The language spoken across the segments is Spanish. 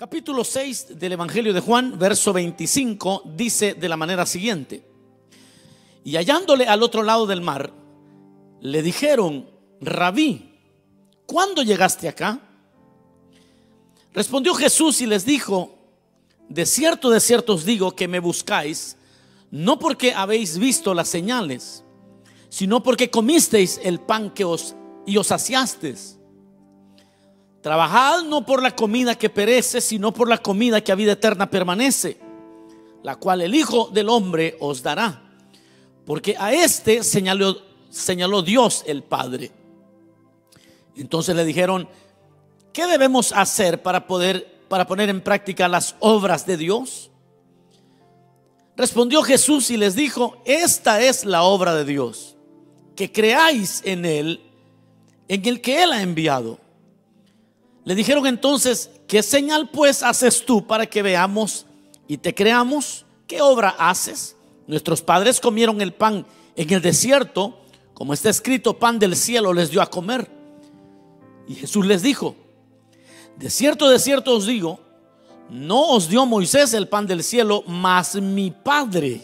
Capítulo 6 del Evangelio de Juan, verso 25, dice de la manera siguiente. Y hallándole al otro lado del mar, le dijeron, rabí, ¿cuándo llegaste acá? Respondió Jesús y les dijo, de cierto, de cierto os digo que me buscáis, no porque habéis visto las señales, sino porque comisteis el pan que os y os saciasteis. Trabajad no por la comida que perece, sino por la comida que a vida eterna permanece, la cual el Hijo del Hombre os dará. Porque a este señaló, señaló Dios el Padre. Entonces le dijeron, ¿qué debemos hacer para poder para poner en práctica las obras de Dios? Respondió Jesús y les dijo, esta es la obra de Dios, que creáis en Él, en el que Él ha enviado. Le dijeron entonces, ¿qué señal pues haces tú para que veamos y te creamos? ¿Qué obra haces? Nuestros padres comieron el pan en el desierto, como está escrito, pan del cielo les dio a comer. Y Jesús les dijo, de cierto, de cierto os digo, no os dio Moisés el pan del cielo, mas mi Padre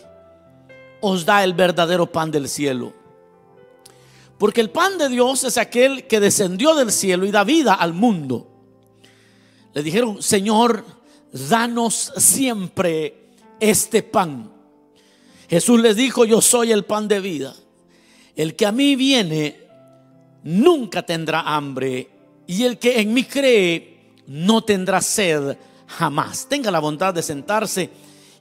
os da el verdadero pan del cielo. Porque el pan de Dios es aquel que descendió del cielo y da vida al mundo. Le dijeron, Señor, danos siempre este pan. Jesús les dijo, yo soy el pan de vida. El que a mí viene nunca tendrá hambre y el que en mí cree no tendrá sed jamás. Tenga la bondad de sentarse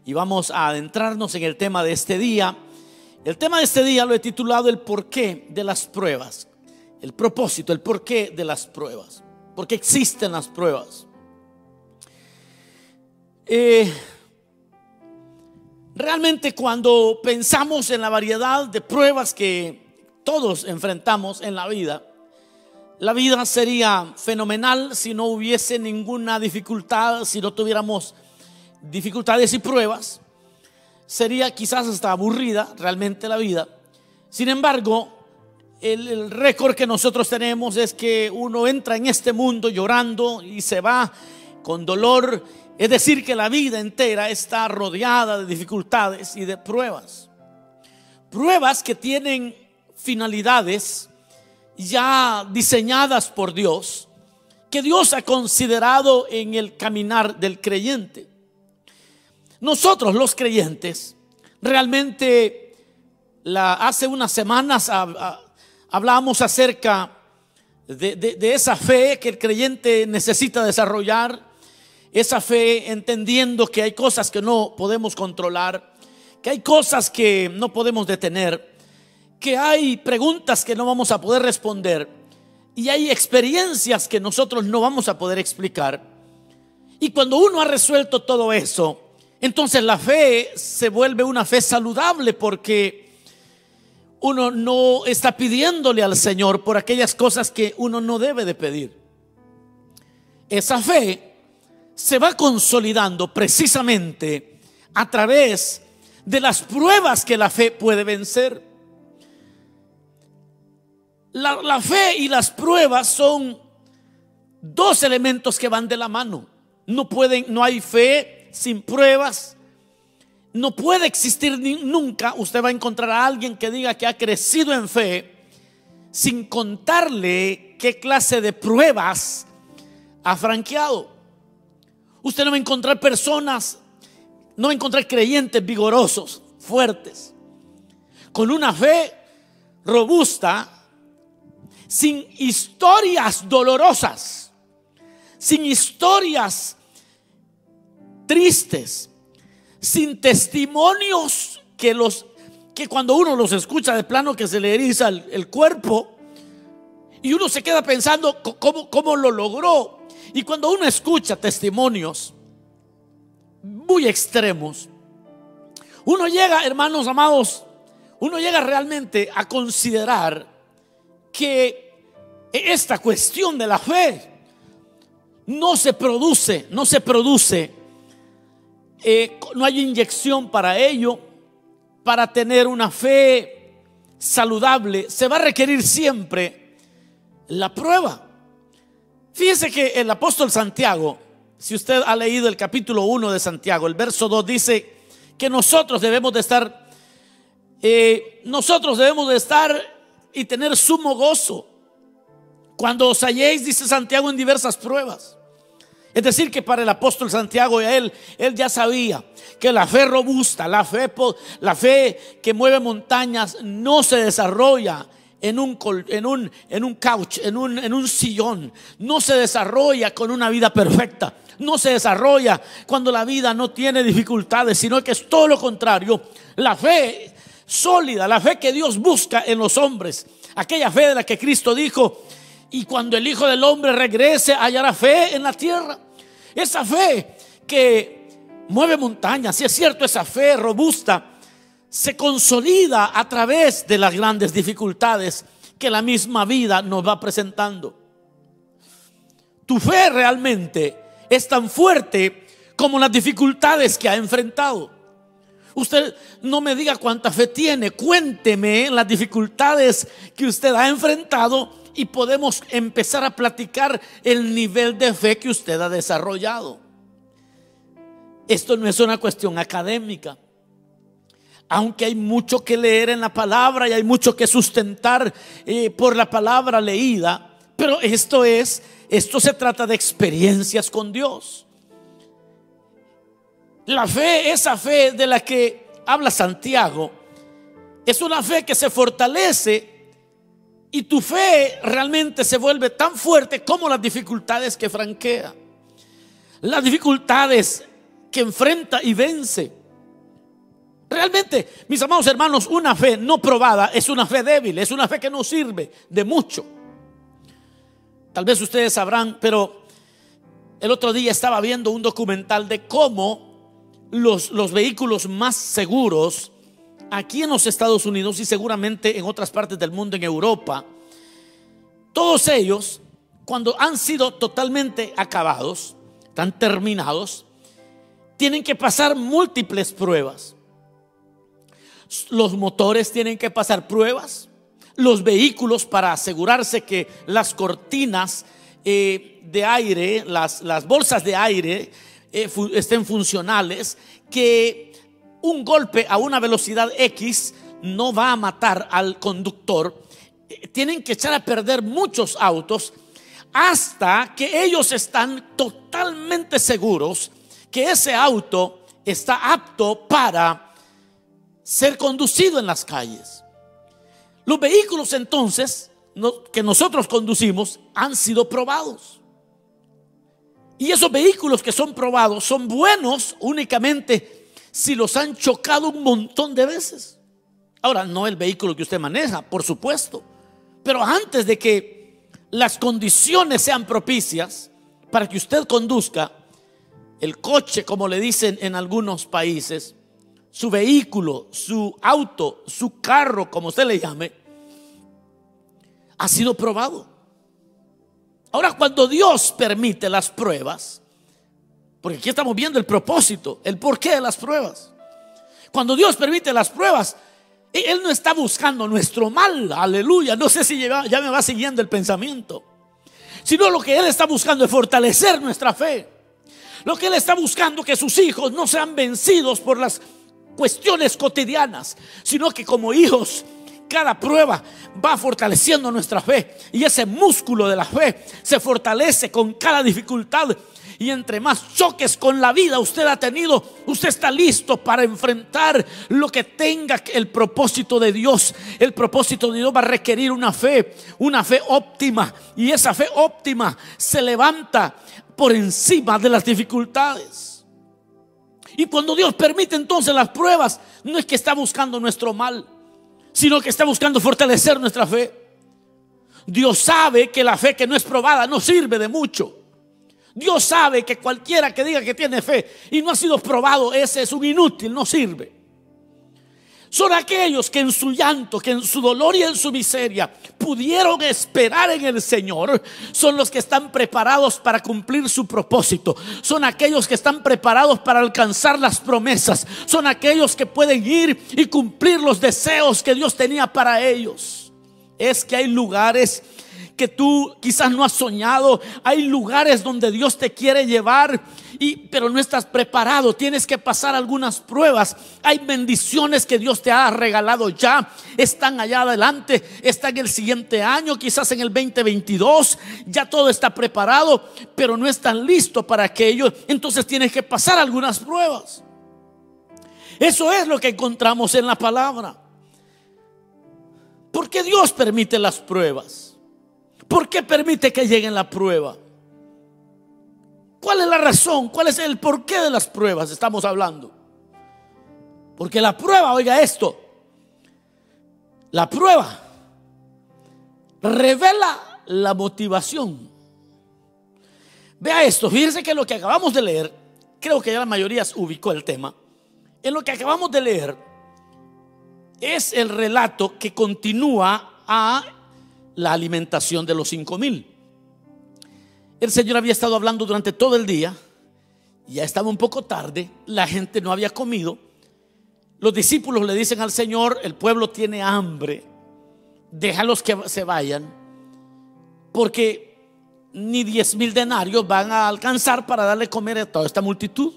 y vamos a adentrarnos en el tema de este día el tema de este día lo he titulado El porqué de las pruebas. El propósito, el porqué de las pruebas. Porque existen las pruebas. Eh, realmente cuando pensamos en la variedad de pruebas que todos enfrentamos en la vida, la vida sería fenomenal si no hubiese ninguna dificultad, si no tuviéramos dificultades y pruebas sería quizás hasta aburrida realmente la vida. Sin embargo, el, récord que nosotros tenemos es que uno entra en este mundo llorando y se va con dolor. Es decir, que la vida entera está rodeada de dificultades y de pruebas. Pruebas que tienen finalidades ya diseñadas por Dios, que Dios ha considerado en el caminar del creyente. Nosotros los creyentes, realmente hace unas semanas hablábamos acerca de esa fe que el creyente necesita desarrollar, esa fe entendiendo que hay cosas que no podemos controlar, que hay cosas que no podemos detener, que hay preguntas que no vamos a poder responder y hay experiencias que nosotros no vamos a poder explicar. Y cuando uno ha resuelto todo eso, entonces la fe se vuelve una fe saludable porque uno no está pidiéndole al Señor por aquellas cosas que uno no debe de pedir. Esa fe se va consolidando precisamente a través de las pruebas que la fe puede vencer. La, la, fe y las pruebas son dos elementos que van de la mano. No pueden, no hay fe sin pruebas, no puede existir nunca. Usted va a encontrar a alguien que diga que ha crecido en fe sin contarle qué clase de pruebas ha franqueado. Usted no va a encontrar personas, no va a encontrar creyentes vigorosos, fuertes, con una fe robusta, sin historias dolorosas, sin historias tristes, sin testimonios que los que cuando uno los escucha de plano que se le eriza el, cuerpo y uno se queda pensando cómo, cómo lo logró. Y cuando uno escucha testimonios muy extremos, uno llega, hermanos amados, uno llega realmente a considerar que esta cuestión de la fe no se produce, no se produce eh, no hay inyección para ello, para tener una fe saludable, se va a requerir siempre la prueba. Fíjense que el apóstol Santiago, si usted ha leído el capítulo 1 de Santiago, el verso 2 dice que nosotros debemos de estar, eh, nosotros debemos de estar y tener sumo gozo cuando os halléis, dice Santiago, en diversas pruebas. Es decir, que para el apóstol Santiago y a él, él ya sabía que la fe robusta, la fe, la fe que mueve montañas, no se desarrolla en un, en un, en un couch, en un, en un sillón. No se desarrolla con una vida perfecta. No se desarrolla cuando la vida no tiene dificultades, sino que es todo lo contrario. La fe sólida, la fe que Dios busca en los hombres. Aquella fe de la que Cristo dijo, y cuando el Hijo del Hombre regrese hallará fe en la tierra. Esa fe que mueve montañas, si es cierto, esa fe robusta se consolida a través de las grandes dificultades que la misma vida nos va presentando. Tu fe realmente es tan fuerte como las dificultades que ha enfrentado. Usted no me diga cuánta fe tiene, cuénteme las dificultades que usted ha enfrentado y podemos empezar a platicar el nivel de fe que usted ha desarrollado. Esto no es una cuestión académica aunque hay mucho que leer en la palabra y hay mucho que sustentar eh, por la palabra leída, pero esto es, esto se trata de experiencias con Dios. La fe, esa fe de la que habla Santiago, es una fe que se fortalece y tu fe realmente se vuelve tan fuerte como las dificultades que franquea. Las dificultades que enfrenta y vence. Realmente, mis amados hermanos, una fe no probada es una fe débil, es una fe que no sirve de mucho. Tal vez ustedes sabrán, pero el otro día estaba viendo un documental de cómo los, los vehículos más seguros aquí en los Estados Unidos y seguramente en otras partes del mundo, en Europa, todos ellos, cuando han sido totalmente acabados, están terminados, tienen que pasar múltiples pruebas. Los motores tienen que pasar pruebas, los vehículos para asegurarse que las cortinas eh, de aire, las, las, bolsas de aire eh, estén funcionales, que un golpe a una velocidad X no va a matar al conductor. Tienen que echar a perder muchos autos hasta que ellos están totalmente seguros que ese auto está apto para ser conducido en las calles. Los vehículos entonces que nosotros conducimos han sido probados. Y esos vehículos que son probados son buenos únicamente si los han chocado un montón de veces. Ahora, no el vehículo que usted maneja, por supuesto. Pero antes de que las condiciones sean propicias para que usted conduzca, el coche, como le dicen en algunos países, su vehículo, su auto, su carro, como usted le llame, ha sido probado. Ahora, cuando Dios permite las pruebas, porque aquí estamos viendo el propósito, el porqué de las pruebas. Cuando Dios permite las pruebas, e-, Él no está buscando nuestro mal, aleluya. No sé si ya me va siguiendo el pensamiento. Sino lo que Él está buscando es fortalecer nuestra fe. Lo que Él está buscando que sus hijos no sean vencidos por las cuestiones cotidianas, sino que como hijos cada prueba va fortaleciendo nuestra fe y ese músculo de la fe se fortalece con cada dificultad. Y entre más choques con la vida usted ha tenido, usted está listo para enfrentar lo que tenga el propósito de Dios. El propósito de Dios va a requerir una fe, una fe óptima. Y esa fe óptima se levanta por encima de las dificultades. Y cuando Dios permite entonces las pruebas, no es que está buscando nuestro mal, sino que está buscando fortalecer nuestra fe. Dios sabe que la fe que no es probada no sirve de mucho. Dios sabe que cualquiera que diga que tiene fe y no ha sido probado, ese es un inútil, no sirve son aquellos que en su llanto, que en su dolor y en su miseria pudieron esperar en el Señor. Son los que están preparados para cumplir su propósito. Son aquellos que están preparados para alcanzar las promesas. Son aquellos que pueden ir y cumplir los deseos que Dios tenía para ellos. Es que hay lugares que tú quizás no has soñado. Hay lugares donde Dios te quiere llevar, y, pero no estás preparado. Tienes que pasar algunas pruebas. Hay bendiciones que Dios te ha regalado ya. Están allá adelante, están en el siguiente año, quizás en el 2022. Ya todo está preparado, pero no están listos para aquello. Entonces tienes que pasar algunas pruebas. Eso es lo que encontramos en la palabra. ¿Por qué Dios permite las pruebas? ¿Por qué permite que lleguen la prueba? ¿Cuál es la razón? ¿Cuál es el porqué de las pruebas? Estamos hablando. Porque la prueba, oiga esto, la prueba revela la motivación. Vea esto, fíjense que lo que acabamos de leer, creo que ya la mayoría ubicó el tema. En lo que acabamos de leer es el relato que continúa a la alimentación de los cinco mil. El Señor había estado hablando durante todo el día, ya estaba un poco tarde, la gente no había comido. Los discípulos le dicen al Señor, el pueblo tiene hambre, déjalos que se vayan, porque ni diez mil denarios van a alcanzar para darle comer a toda esta multitud,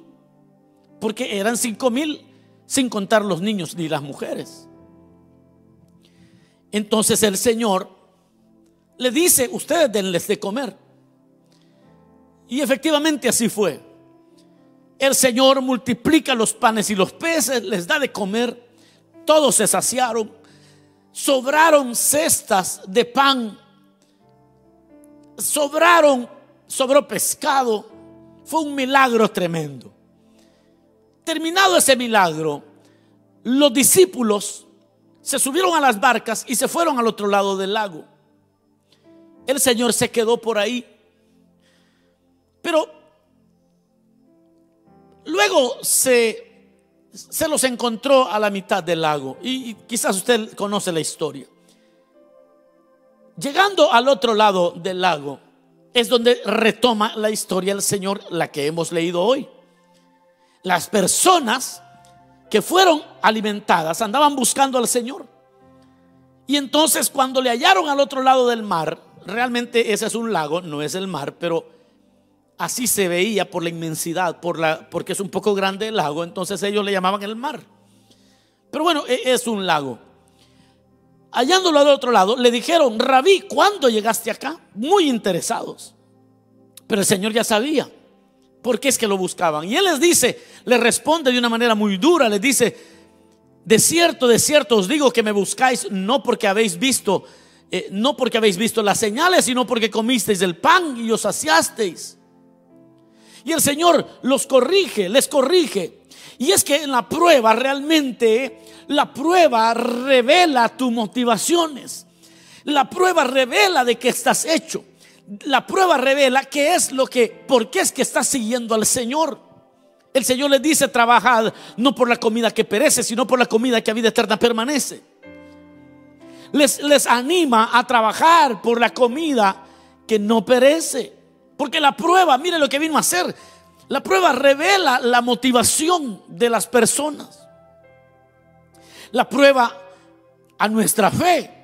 porque eran cinco mil sin contar los niños ni las mujeres. Entonces el Señor le dice, ustedes denles de comer. Y efectivamente así fue. El Señor multiplica los panes y los peces, les da de comer. Todos se saciaron. Sobraron cestas de pan. Sobraron, sobró pescado. Fue un milagro tremendo. Terminado ese milagro, los discípulos se subieron a las barcas y se fueron al otro lado del lago. El Señor se quedó por ahí. Pero luego se, se los encontró a la mitad del lago. Y, y quizás usted conoce la historia. Llegando al otro lado del lago es donde retoma la historia del Señor, la que hemos leído hoy. Las personas que fueron alimentadas andaban buscando al Señor. Y entonces cuando le hallaron al otro lado del mar, realmente ese es un lago, no es el mar, pero así se veía por la inmensidad, por la, porque es un poco grande el lago, entonces ellos le llamaban el mar. Pero bueno, e, es un lago. Hallándolo al otro lado, le dijeron, Rabí, ¿cuándo llegaste acá? Muy interesados. Pero el Señor ya sabía por qué es que lo buscaban. Y Él les dice, le responde de una manera muy dura, les dice, de cierto, de cierto os digo que me buscáis no porque habéis visto, eh, no porque habéis visto las señales, sino porque comisteis el pan y os saciasteis. Y el Señor los corrige, les corrige. Y es que en la prueba realmente, la prueba revela tus motivaciones. La prueba revela de qué estás hecho. La prueba revela qué es lo que, por qué es que estás siguiendo al Señor. El Señor les dice, trabajad no por la comida que perece, sino por la comida que a vida eterna permanece. Les, les anima a trabajar por la comida que no perece. Porque la prueba, mire lo que vino a hacer. La prueba revela la motivación de las personas. La prueba a nuestra fe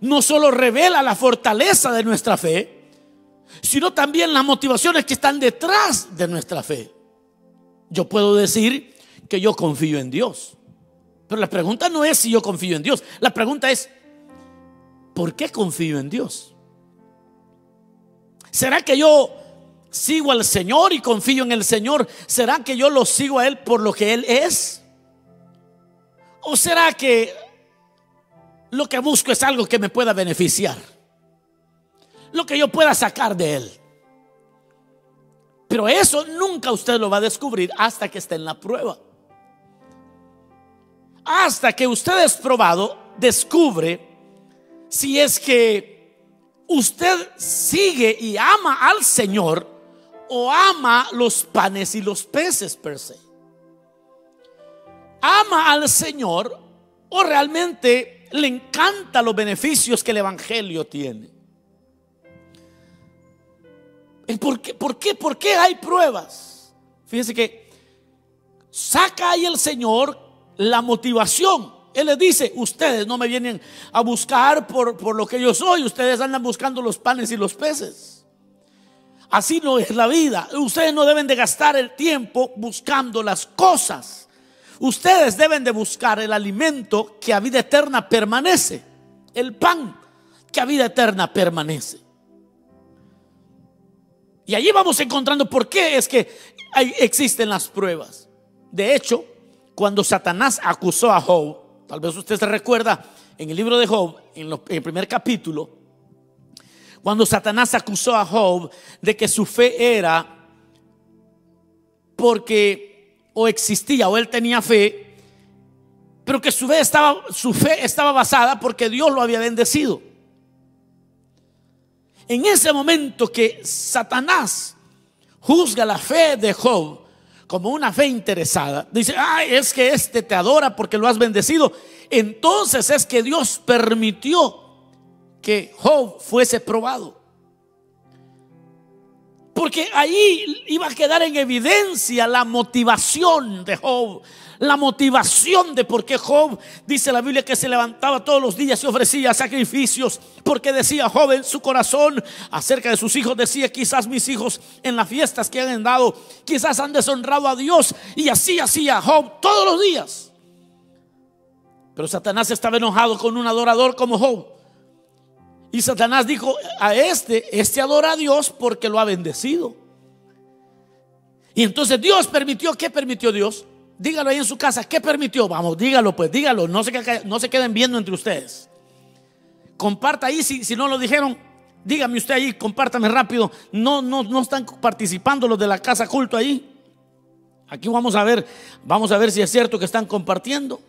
no solo revela la fortaleza de nuestra fe, sino también las motivaciones que están detrás de nuestra fe. Yo puedo decir que yo confío en Dios, pero la pregunta no es si yo confío en Dios, la pregunta es, ¿por qué confío en Dios? ¿Será que yo sigo al Señor y confío en el Señor? ¿Será que yo lo sigo a Él por lo que Él es? ¿O será que lo que busco es algo que me pueda beneficiar? Lo que yo pueda sacar de Él. Pero eso nunca usted lo va a descubrir hasta que esté en la prueba. Hasta que usted es probado, descubre si es que usted sigue y ama al Señor o ama los panes y los peces per se. Ama al Señor o realmente le encanta los beneficios que el Evangelio tiene. ¿Por qué, por qué, por qué hay pruebas? Fíjense que saca ahí el Señor la motivación Él les dice, ustedes no me vienen a buscar por, por lo que yo soy, ustedes andan buscando los panes y los peces. Así no es la vida. Ustedes no deben de gastar el tiempo buscando las cosas. Ustedes deben de buscar el alimento que a vida eterna permanece. El pan que a vida eterna permanece. Y allí vamos encontrando por qué es que existen las pruebas. De hecho, cuando Satanás acusó a Job, tal vez usted se recuerda en el libro de Job, en, el primer capítulo, cuando Satanás acusó a Job de que su fe era porque o existía o él tenía fe, pero que su fe estaba, su fe estaba basada porque Dios lo había bendecido. En ese momento que Satanás juzga la fe de Job como una fe interesada, dice, ay, es que este te adora porque lo has bendecido. Entonces es que Dios permitió que Job fuese probado. Porque ahí iba a quedar en evidencia la motivación de Job, la motivación de por qué Job, dice la Biblia, que se levantaba todos los días y ofrecía sacrificios, porque decía Job en su corazón acerca de sus hijos, decía, quizás mis hijos en las fiestas que han dado, quizás han deshonrado a Dios, y así hacía Job todos los días. Pero Satanás estaba enojado con un adorador como Job. Y Satanás dijo a este, este adora a Dios porque lo ha bendecido. Y entonces Dios permitió, ¿qué permitió Dios? Dígalo ahí en su casa. ¿Qué permitió? Vamos, dígalo pues, dígalo. No se, no se queden viendo entre ustedes. Comparta ahí, si, no lo dijeron, dígame usted ahí, compártame rápido. No, no, no están participando los de la casa culto ahí. Aquí vamos a ver, vamos a ver si es cierto que están compartiendo.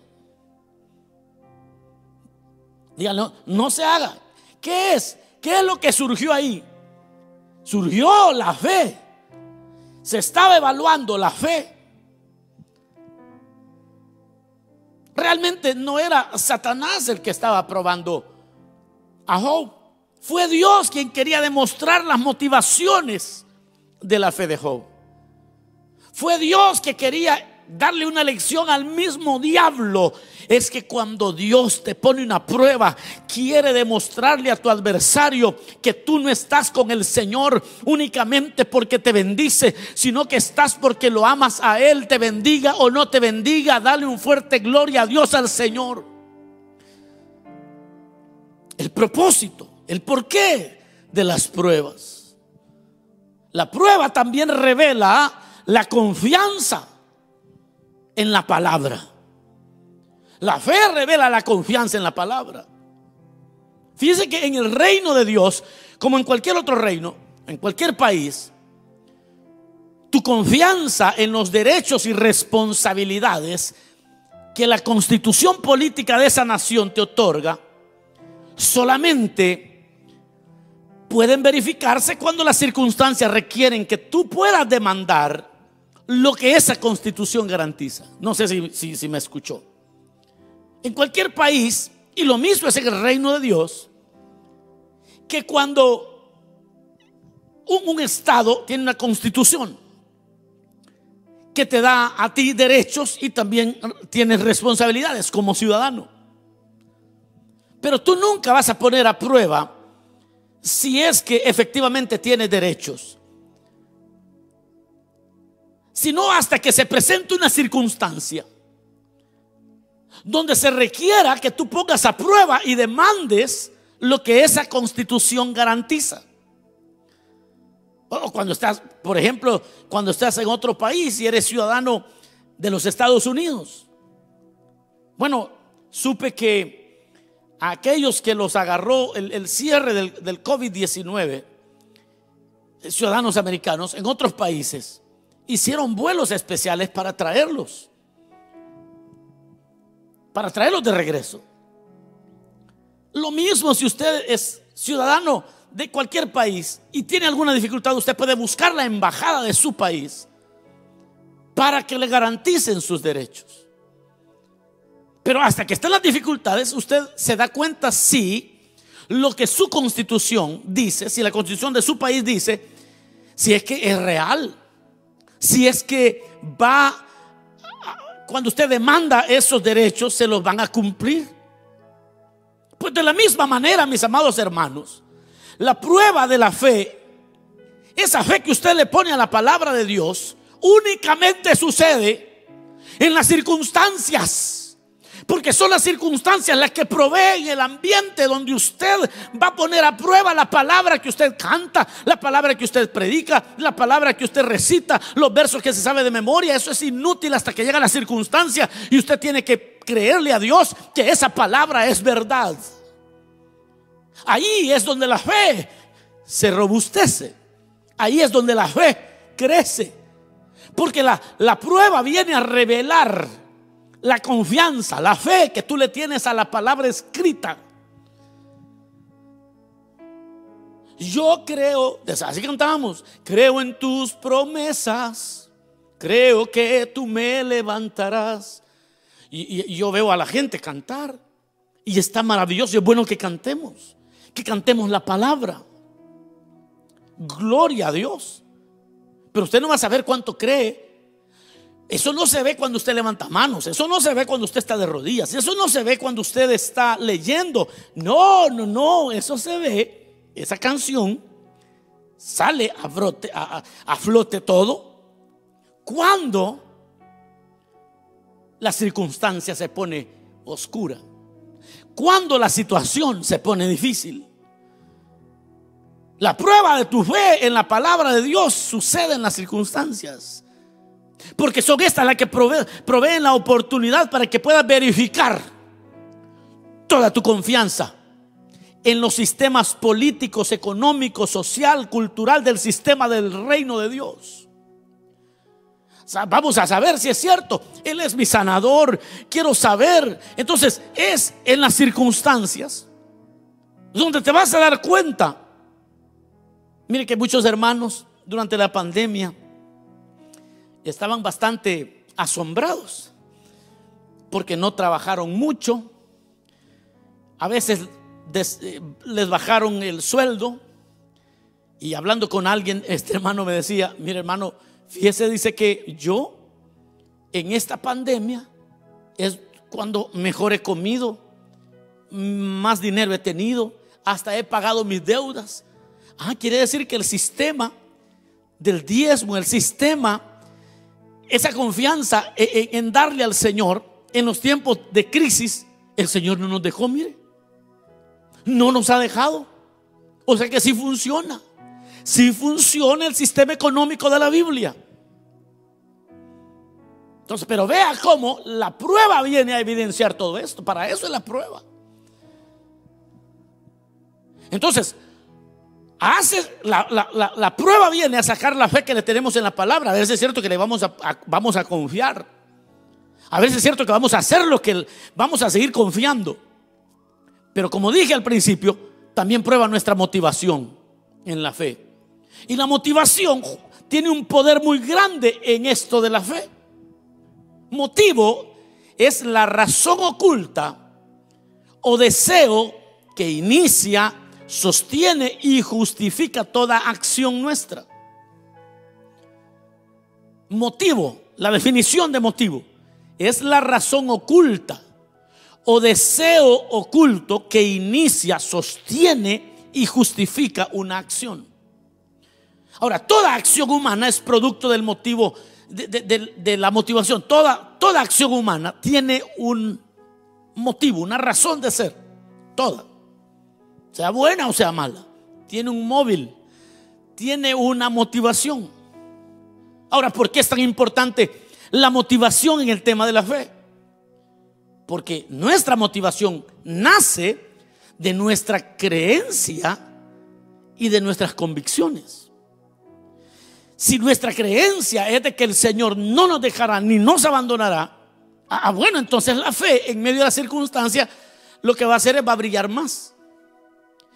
Díganlo, no se haga. ¿Qué es? ¿Qué es lo que surgió ahí? Surgió la fe. Se estaba evaluando la fe. Realmente no era Satanás el que estaba probando a Job. Fue Dios quien quería demostrar las motivaciones de la fe de Job. Fue Dios que quería darle una lección al mismo diablo es que cuando Dios te pone una prueba, quiere demostrarle a tu adversario que tú no estás con el Señor únicamente porque te bendice, sino que estás porque lo amas a Él, te bendiga o no te bendiga, dale un fuerte gloria a Dios al Señor. El propósito, el porqué de las pruebas. La prueba también revela la confianza en la palabra. La fe revela la confianza en la palabra. Fíjese que en el reino de Dios, como en cualquier otro reino, en cualquier país, tu confianza en los derechos y responsabilidades que la constitución política de esa nación te otorga, solamente pueden verificarse cuando las circunstancias requieren que tú puedas demandar lo que esa constitución garantiza. No sé si, me escuchó en cualquier país, y lo mismo es en el reino de Dios, que cuando un, Estado tiene una constitución que te da a ti derechos y también tienes responsabilidades como ciudadano. Pero tú nunca vas a poner a prueba si es que efectivamente tienes derechos. Sino hasta que se presente una circunstancia donde se requiera que tú pongas a prueba y demandes lo que esa constitución garantiza. O cuando estás, por ejemplo, cuando estás en otro país y eres ciudadano de los Estados Unidos. Bueno, supe que aquellos que los agarró el, cierre del, del COVID-19, ciudadanos americanos en otros países, hicieron vuelos especiales para traerlos para traerlos de regreso. Lo mismo si usted es ciudadano de cualquier país y tiene alguna dificultad, usted puede buscar la embajada de su país para que le garanticen sus derechos. Pero hasta que estén las dificultades, usted se da cuenta si lo que su constitución dice, si la constitución de su país dice, si es que es real, si es que va cuando usted demanda esos derechos, se los van a cumplir. Pues de la misma manera, mis amados hermanos, la prueba de la fe, esa fe que usted le pone a la palabra de Dios, únicamente sucede en las circunstancias porque son las circunstancias las que proveen el ambiente donde usted va a poner a prueba la palabra que usted canta, la palabra que usted predica, la palabra que usted recita, los versos que se sabe de memoria. Eso es inútil hasta que llega la circunstancia y usted tiene que creerle a Dios que esa palabra es verdad. Ahí es donde la fe se robustece. Ahí es donde la fe crece. Porque la, la prueba viene a revelar la confianza, la fe que tú le tienes a la palabra escrita. Yo creo, así cantamos, creo en tus promesas, creo que tú me levantarás. Y, yo veo a la gente cantar y está maravilloso y es bueno que cantemos, que cantemos la palabra. Gloria a Dios. Pero usted no va a saber cuánto cree eso no se ve cuando usted levanta manos, eso no se ve cuando usted está de rodillas, eso no se ve cuando usted está leyendo. No, no, no, eso se ve, esa canción sale a, flote, a, flote todo cuando la circunstancia se pone oscura, cuando la situación se pone difícil. La prueba de tu fe en la palabra de Dios sucede en las circunstancias. Porque son estas las que proveen la oportunidad para que puedas verificar toda tu confianza en los sistemas políticos, económicos, social, cultural del sistema del reino de Dios. vamos a saber si es cierto. Él es mi sanador. Quiero saber. Entonces es en las circunstancias donde te vas a dar cuenta. Mire que muchos hermanos durante la pandemia estaban bastante asombrados porque no trabajaron mucho. A veces eh, les bajaron el sueldo y hablando con alguien, este hermano me decía, mire hermano, fíjese, dice que yo en esta pandemia es cuando mejor he comido, más dinero he tenido, hasta he pagado mis deudas. Ah, quiere decir que el sistema del diezmo, el sistema esa confianza en darle al Señor en los tiempos de crisis, el Señor no nos dejó, mire. No nos ha dejado. O sea que sí funciona. Sí funciona el sistema económico de la Biblia. Entonces, pero vea cómo la prueba viene a evidenciar todo esto. Para eso es la prueba. Entonces, hace la, prueba viene a sacar la fe que le tenemos en la palabra. A veces es cierto que le vamos a, vamos a confiar. A veces es cierto que vamos a hacer lo que vamos a seguir confiando. Pero como dije al principio, también prueba nuestra motivación en la fe. Y la motivación tiene un poder muy grande en esto de la fe. Motivo es la razón oculta o deseo que inicia sostiene y justifica toda acción nuestra. Motivo, la definición de motivo, es la razón oculta o deseo oculto que inicia, sostiene y justifica una acción. Ahora, toda acción humana es producto del motivo, de, la motivación. Toda, toda acción humana tiene un motivo, una razón de ser. Toda sea buena o sea mala, tiene un móvil, tiene una motivación. Ahora, ¿por qué es tan importante la motivación en el tema de la fe? Porque nuestra motivación nace de nuestra creencia y de nuestras convicciones. Si nuestra creencia es de que el Señor no nos dejará ni nos abandonará, ah, bueno, entonces la fe en medio de la circunstancia lo que va a hacer es va a brillar más.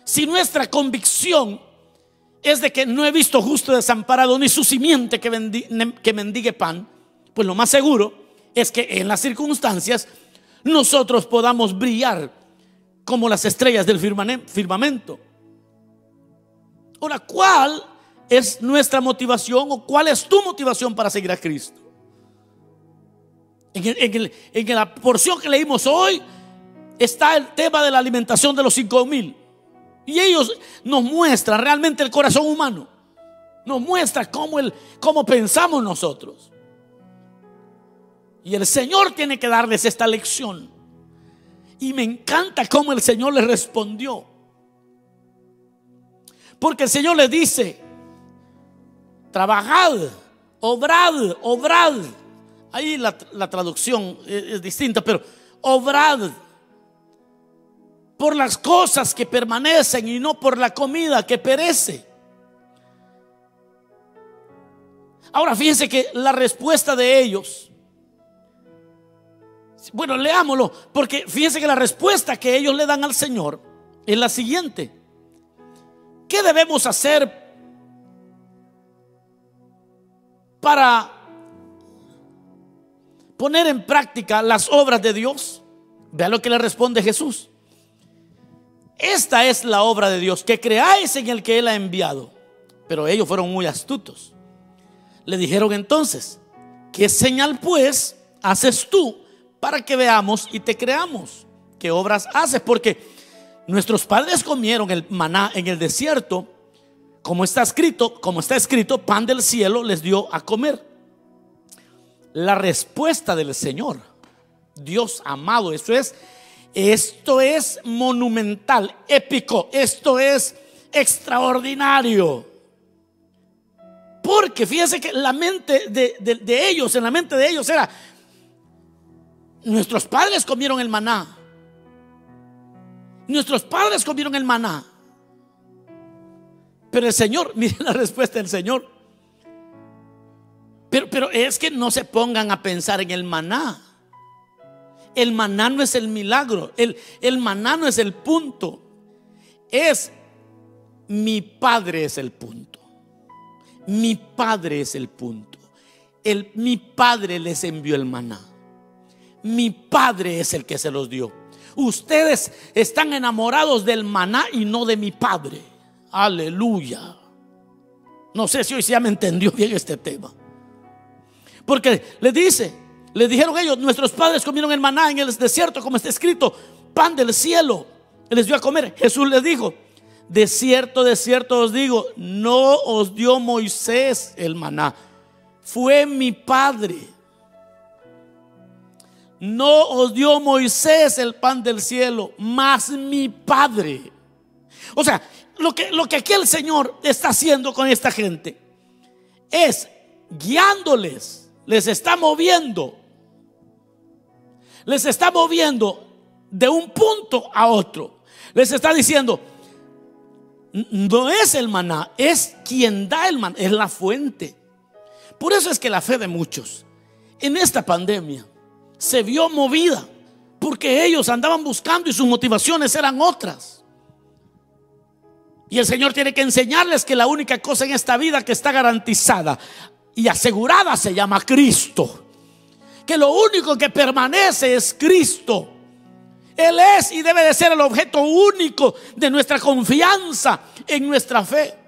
Si nuestra convicción es de que no he visto justo desamparado ni su simiente que, mendigue pan, pues lo más seguro es que en las circunstancias nosotros podamos brillar como las estrellas del firmamento. Ahora, ¿cuál es nuestra motivación o cuál es tu motivación para seguir a Cristo? En, la porción que leímos hoy está el tema de la alimentación de los cinco mil. Y ellos nos muestran realmente el corazón humano. Nos muestra cómo, el, cómo pensamos nosotros. Y el Señor tiene que darles esta lección. Y me encanta cómo el Señor les respondió. Porque el Señor les dice, trabajad, obrad, obrad Ahí la, traducción es, distinta, pero obrad por las cosas que permanecen y no por la comida que perece. Ahora fíjense que la respuesta de ellos, bueno, leámoslo, porque fíjense que la respuesta que ellos le dan al Señor es la siguiente. ¿Qué debemos hacer para poner en práctica las obras de Dios? Vea lo que le responde Jesús. Esta es la obra de Dios, que creáis en el que Él ha enviado. Pero ellos fueron muy astutos. Le dijeron entonces, ¿qué señal pues haces tú para que veamos y te creamos? ¿Qué obras haces? Porque nuestros padres comieron el maná en el desierto, como está escrito, como está escrito, pan del cielo les dio a comer la respuesta del Señor. Dios amado, eso es, esto es monumental, épico, esto es extraordinario. Porque fíjense que la mente de, de ellos, en la mente de ellos era, nuestros padres comieron el maná. Nuestros padres comieron el maná. Pero el Señor, miren la respuesta del Señor. Pero, es que no se pongan a pensar en el maná. El maná no es el milagro. El, el maná no es el punto. Es mi padre es el punto. Mi padre es el punto. El, mi padre les envió el maná. Mi padre es el que se los dio. Ustedes están enamorados del maná y no de mi padre. Aleluya. No sé si hoy ya me entendió bien este tema. Porque le dice, le dijeron ellos, nuestros padres comieron el maná en el desierto, como está escrito, pan del cielo. les dio a comer. Jesús les dijo, de cierto, de cierto os digo, no os dio Moisés el maná, fue mi padre. No os dio Moisés el pan del cielo, mas mi padre. O sea, lo que, lo que aquí el Señor está haciendo con esta gente es guiándoles les está moviendo. Les está moviendo de un punto a otro. Les está diciendo, no es el maná, es quien da el maná, es la fuente. Por eso es que la fe de muchos en esta pandemia se vio movida, porque ellos andaban buscando y sus motivaciones eran otras. Y el Señor tiene que enseñarles que la única cosa en esta vida que está garantizada y asegurada se llama Cristo. Que lo único que permanece es Cristo. Él es y debe de ser el objeto único de nuestra confianza en nuestra fe.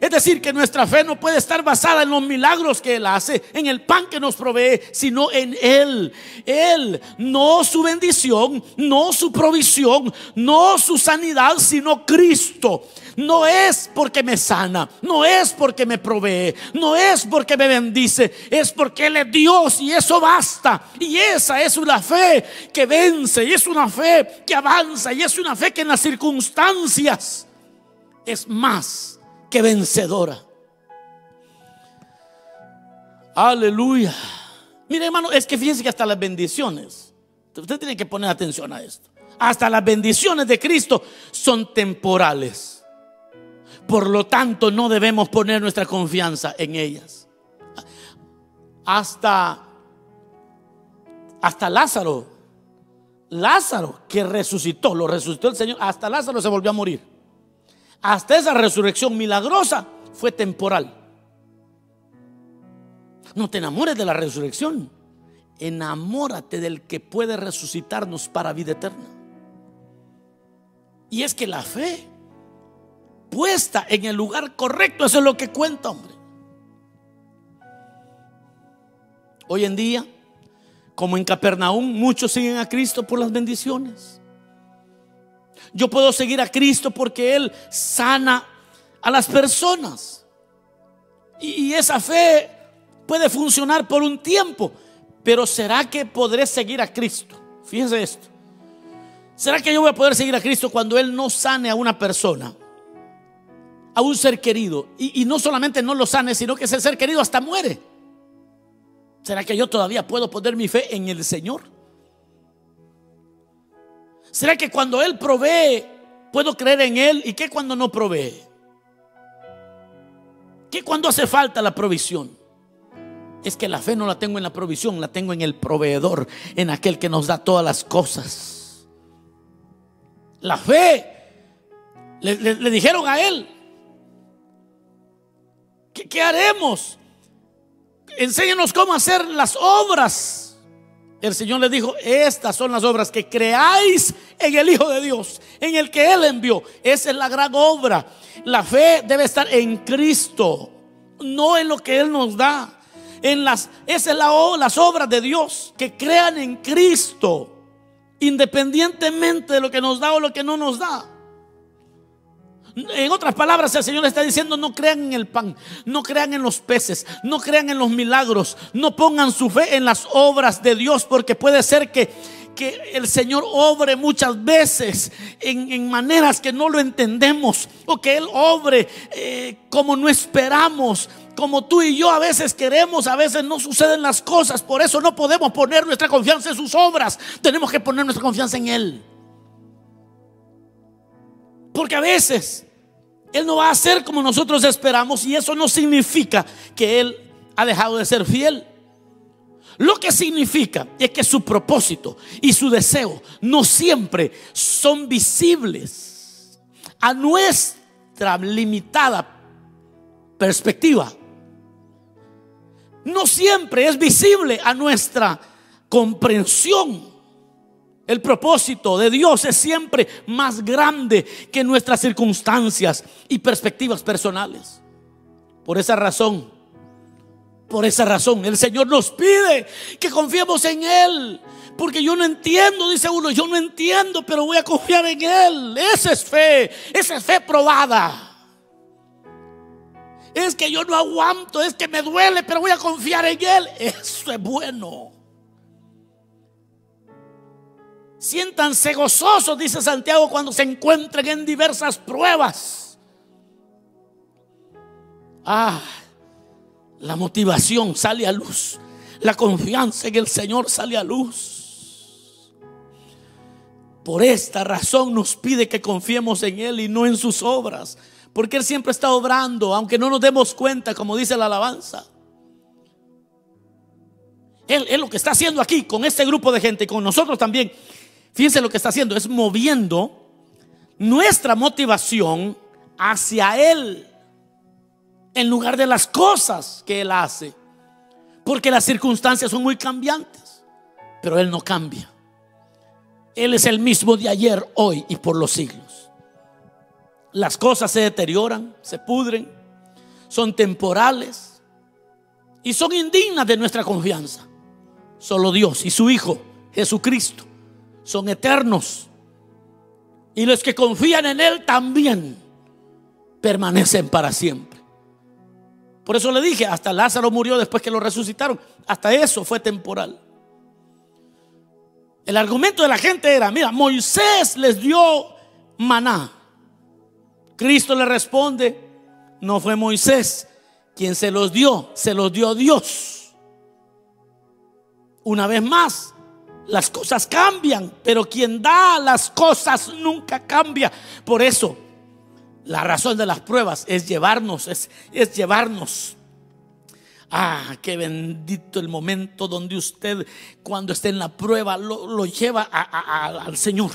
Es decir, que nuestra fe no puede estar basada en los milagros que Él hace, en el pan que nos provee, sino en Él. Él, no su bendición, no su provisión, no su sanidad, sino Cristo. No es porque me sana, no es porque me provee, no es porque me bendice, es porque Él es Dios y eso basta. Y esa es una fe que vence, y es una fe que avanza, y es una fe que en las circunstancias es más que vencedora. Aleluya. Mire, hermano, es que fíjense que hasta las bendiciones, usted tiene que poner atención a esto. Hasta las bendiciones de Cristo son temporales. Por lo tanto, no debemos poner nuestra confianza en ellas. Hasta hasta Lázaro, Lázaro que resucitó, lo resucitó el Señor, hasta Lázaro se volvió a morir hasta esa resurrección milagrosa fue temporal. No te enamores de la resurrección. Enamórate del que puede resucitarnos para vida eterna. Y es que la fe puesta en el lugar correcto, eso es lo que cuenta, hombre. Hoy en día, como en Capernaum, muchos siguen a Cristo por las bendiciones. Yo puedo seguir a Cristo porque Él sana a las personas. Y, esa fe puede funcionar por un tiempo. Pero ¿será que podré seguir a Cristo? Fíjese esto. ¿Será que yo voy a poder seguir a Cristo cuando Él no sane a una persona? A un ser querido. Y, y no solamente no lo sane, sino que ese ser querido hasta muere. ¿Será que yo todavía puedo poner mi fe en el Señor? ¿Será que cuando Él provee, puedo creer en Él? ¿Y qué cuando no provee? ¿Qué cuando hace falta la provisión? Es que la fe no la tengo en la provisión, la tengo en el proveedor, en aquel que nos da todas las cosas. La fe, le, dijeron a él, ¿qué, ¿qué haremos? Enséñanos cómo hacer las obras. El Señor le dijo, estas son las obras que creáis en el Hijo de Dios, en el que Él envió. Esa es la gran obra. La fe debe estar en Cristo, no en lo que Él nos da. En las, esa es la, las obras de Dios, que crean en Cristo, independientemente de lo que nos da o lo que no nos da. En otras palabras, el Señor está diciendo, no crean en el pan, no crean en los peces, no crean en los milagros, no pongan su fe en las obras de Dios, porque puede ser que, que el Señor obre muchas veces en, maneras que no lo entendemos, o que Él obre eh, como no esperamos. Como tú y yo a veces queremos, a veces no suceden las cosas. Por eso no podemos poner nuestra confianza en sus obras. Tenemos que poner nuestra confianza en Él. Porque a veces Él no va a hacer como nosotros esperamos y eso no significa que Él ha dejado de ser fiel. Lo que significa es que su propósito y su deseo no siempre son visibles a nuestra limitada perspectiva. No siempre es visible a nuestra comprensión. El propósito de Dios es siempre más grande que nuestras circunstancias y perspectivas personales. Por esa razón, por esa razón, el Señor nos pide que confiemos en Él. Porque yo no entiendo, dice uno, yo no entiendo, pero voy a confiar en Él. Esa es fe, esa es fe probada. Es que yo no aguanto, es que me duele, pero voy a confiar en Él. Eso es bueno. Siéntanse gozosos, dice Santiago, cuando se encuentren en diversas pruebas. Ah, la motivación sale a luz. La confianza en el Señor sale a luz. Por esta razón nos pide que confiemos en Él y no en sus obras. Porque Él siempre está obrando, aunque no nos demos cuenta, como dice la alabanza. Él es lo que está haciendo aquí con este grupo de gente y con nosotros también. Fíjense lo que está haciendo, es moviendo nuestra motivación hacia Él en lugar de las cosas que Él hace. Porque las circunstancias son muy cambiantes, pero Él no cambia. Él es el mismo de ayer, hoy y por los siglos. Las cosas se deterioran, se pudren, son temporales y son indignas de nuestra confianza. Solo Dios y su Hijo, Jesucristo, son eternos. Y los que confían en Él también permanecen para siempre. Por eso le dije, hasta Lázaro murió después que lo resucitaron. Hasta eso fue temporal. El argumento de la gente era, mira, Moisés les dio maná. Cristo le responde, no fue Moisés quien se los dio, se los dio Dios. Una vez más, las cosas cambian, pero quien da las cosas nunca cambia. Por eso, la razón de las pruebas es llevarnos, es, llevarnos. Ah, qué bendito el momento donde usted, cuando esté en la prueba, lo, lleva al Señor.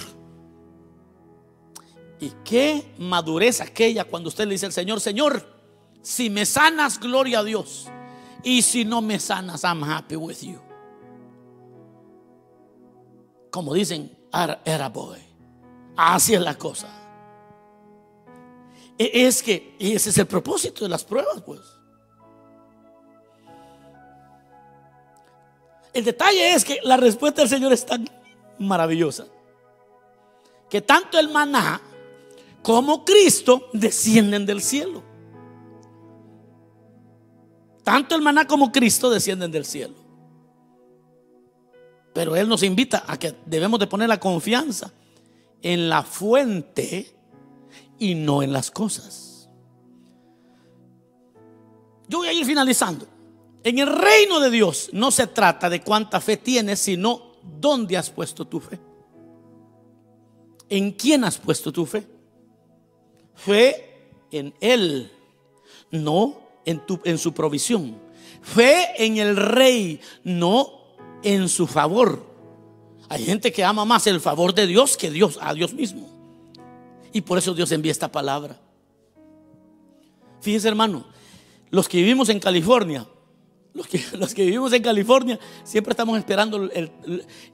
Y qué madurez aquella cuando usted le dice al Señor, Señor, si me sanas, gloria a Dios. Y si no me sanas, I'm happy with you como dicen, era boy. Así es la cosa. E, es que ese es el propósito de las pruebas, pues. El detalle es que la respuesta del Señor es tan maravillosa. Que tanto el maná como Cristo descienden del cielo. Tanto el maná como Cristo descienden del cielo. Pero Él nos invita a que debemos de poner la confianza en la fuente y no en las cosas. Yo voy a ir finalizando. En el reino de Dios no se trata de cuánta fe tienes, sino dónde has puesto tu fe. ¿En quién has puesto tu fe? Fe en Él, no en, tu, en su provisión. Fe en el rey, no en su favor. Hay gente que ama más el favor de Dios que Dios a Dios mismo. Y por eso Dios envía esta palabra. Fíjese hermano, los que vivimos en California, los que, los que vivimos en California siempre estamos esperando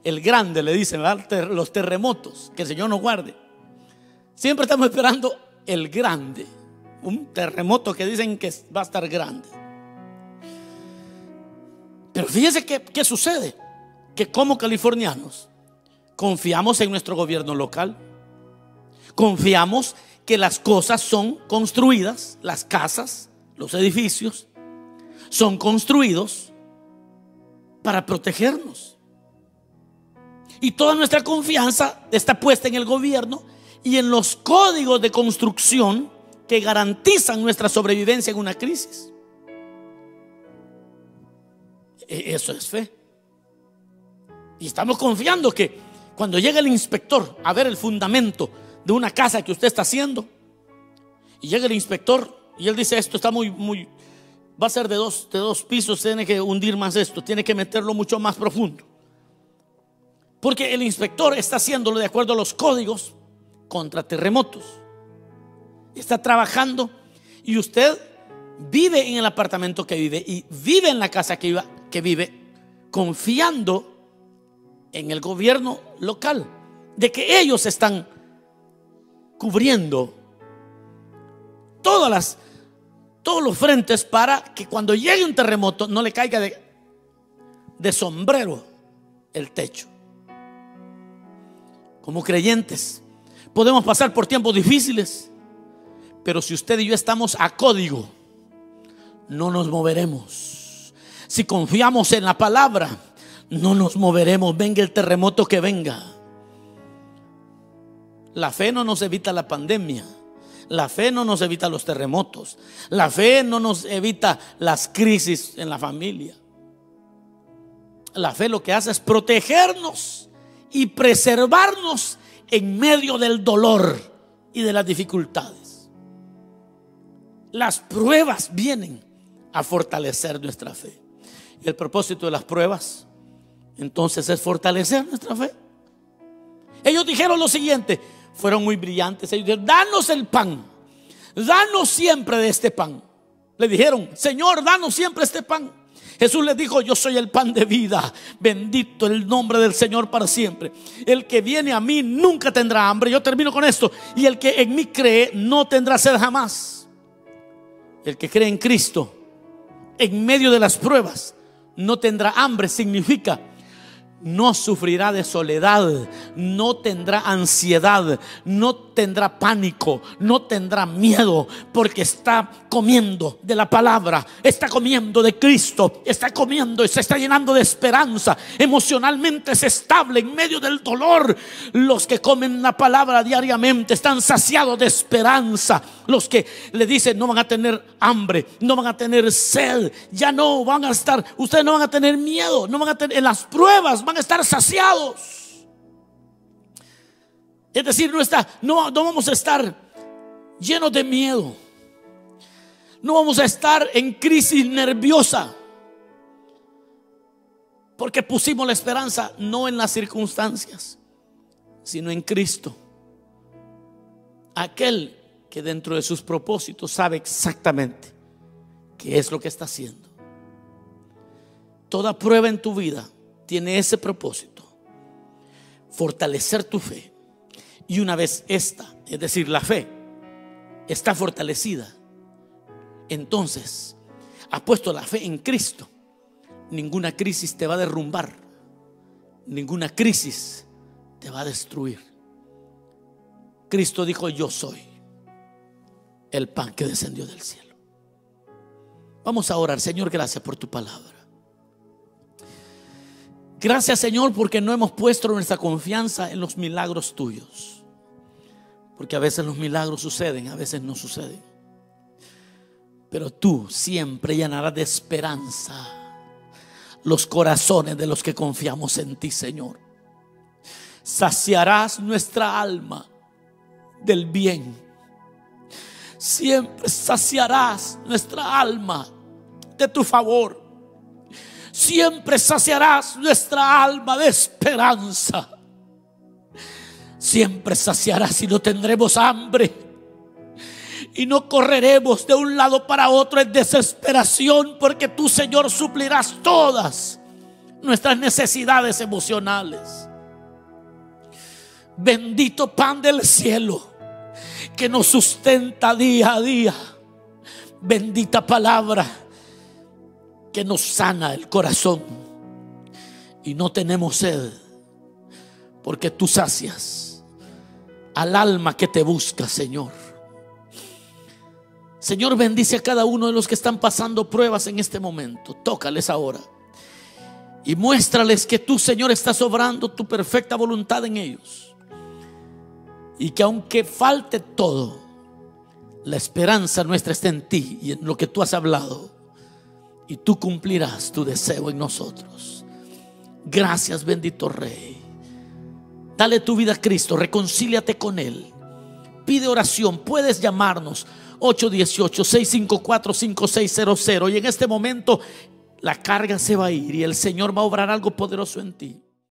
el, grande, le dicen, los terremotos, que el Señor nos guarde. Siempre estamos esperando el grande, un terremoto que dicen que va a estar grande. Pero fíjese qué sucede, que como californianos confiamos en nuestro gobierno local, confiamos que las cosas son construidas, las casas, los edificios, son construidos para protegernos. Y toda nuestra confianza está puesta en el gobierno y en los códigos de construcción que garantizan nuestra sobrevivencia en una crisis. E, eso es fe. Y estamos confiando que cuando llegue el inspector a ver el fundamento de una casa que usted está haciendo, y llega el inspector y él dice, esto está muy, muy, va a ser de dos, de dos pisos, tiene que hundir más esto, tiene que meterlo mucho más profundo. Porque el inspector está haciéndolo de acuerdo a los códigos contra terremotos. Está trabajando y usted vive en el apartamento que vive y vive en la casa que, que vive confiando en el gobierno local de que ellos están cubriendo todas las todos los frentes para que cuando llegue un terremoto no le caiga de, de sombrero el techo. Como creyentes podemos pasar por tiempos difíciles, pero si usted y yo estamos a código, no nos moveremos. Si confiamos en la palabra, no nos moveremos, venga el terremoto que venga. La fe no nos evita la pandemia. La fe no nos evita los terremotos. La fe no nos evita las crisis en la familia. La fe lo que hace es protegernos y preservarnos en medio del dolor y de las dificultades. Las pruebas vienen a fortalecer nuestra fe. Y el propósito de las pruebas entonces es fortalecer nuestra fe. Ellos dijeron lo siguiente, fueron muy brillantes. Ellos dijeron, danos el pan, danos siempre de este pan. Le dijeron, Señor, danos siempre este pan. Jesús les dijo, yo soy el pan de vida, bendito el nombre del Señor para siempre. El que viene a mí nunca tendrá hambre. Yo termino con esto. Y el que en mí cree no tendrá sed jamás. El que cree en Cristo en medio de las pruebas no tendrá hambre. Significa no sufrirá de soledad, no tendrá ansiedad, no tendrá pánico, no tendrá miedo, porque está comiendo de la palabra, está comiendo de Cristo, está comiendo y se está llenando de esperanza, emocionalmente es estable en medio del dolor. Los que comen la palabra diariamente están saciados de esperanza. Los que le dicen no van a tener hambre, no van a tener sed, ya no van a estar, ustedes no van a tener miedo, no van a tener en las pruebas van a estar saciados. Es decir, no, está, no, no vamos a estar llenos de miedo. No vamos a estar en crisis nerviosa. Porque pusimos la esperanza no en las circunstancias, sino en Cristo. Aquel que dentro de sus propósitos sabe exactamente qué es lo que está haciendo. Toda prueba en tu vida tiene ese propósito, fortalecer tu fe. Y una vez esta, es decir, la fe, está fortalecida, entonces has puesto la fe en Cristo, ninguna crisis te va a derrumbar, ninguna crisis te va a destruir. Cristo dijo, yo soy el pan que descendió del cielo. Vamos a orar, Señor, gracias por tu palabra. Gracias, Señor, porque no hemos puesto nuestra confianza en los milagros tuyos. Porque a veces los milagros suceden, a veces no suceden. Pero tú siempre llenarás de esperanza los corazones de los que confiamos en ti, Señor. Saciarás nuestra alma del bien. Siempre saciarás nuestra alma de tu favor. Siempre saciarás nuestra alma de esperanza. Siempre saciarás y no tendremos hambre y no correremos de un lado para otro en desesperación porque tú, Señor, suplirás todas nuestras necesidades emocionales. Bendito pan del cielo que nos sustenta día a día. Bendita palabra que nos sana el corazón. Y no tenemos sed porque tú sacias al alma que te busca, Señor. Señor, bendice a cada uno de los que están pasando pruebas en este momento. Tócales ahora. Y muéstrales que tú, Señor, estás obrando tu perfecta voluntad en ellos. Y que aunque falte todo, la esperanza nuestra está en ti y en lo que tú has hablado. Y tú cumplirás tu deseo en nosotros. Gracias, bendito Rey. Dale tu vida a Cristo, reconcíliate con Él. Pide oración, puedes llamarnos 818-654-5600. Y en este momento la carga se va a ir y el Señor va a obrar algo poderoso en ti.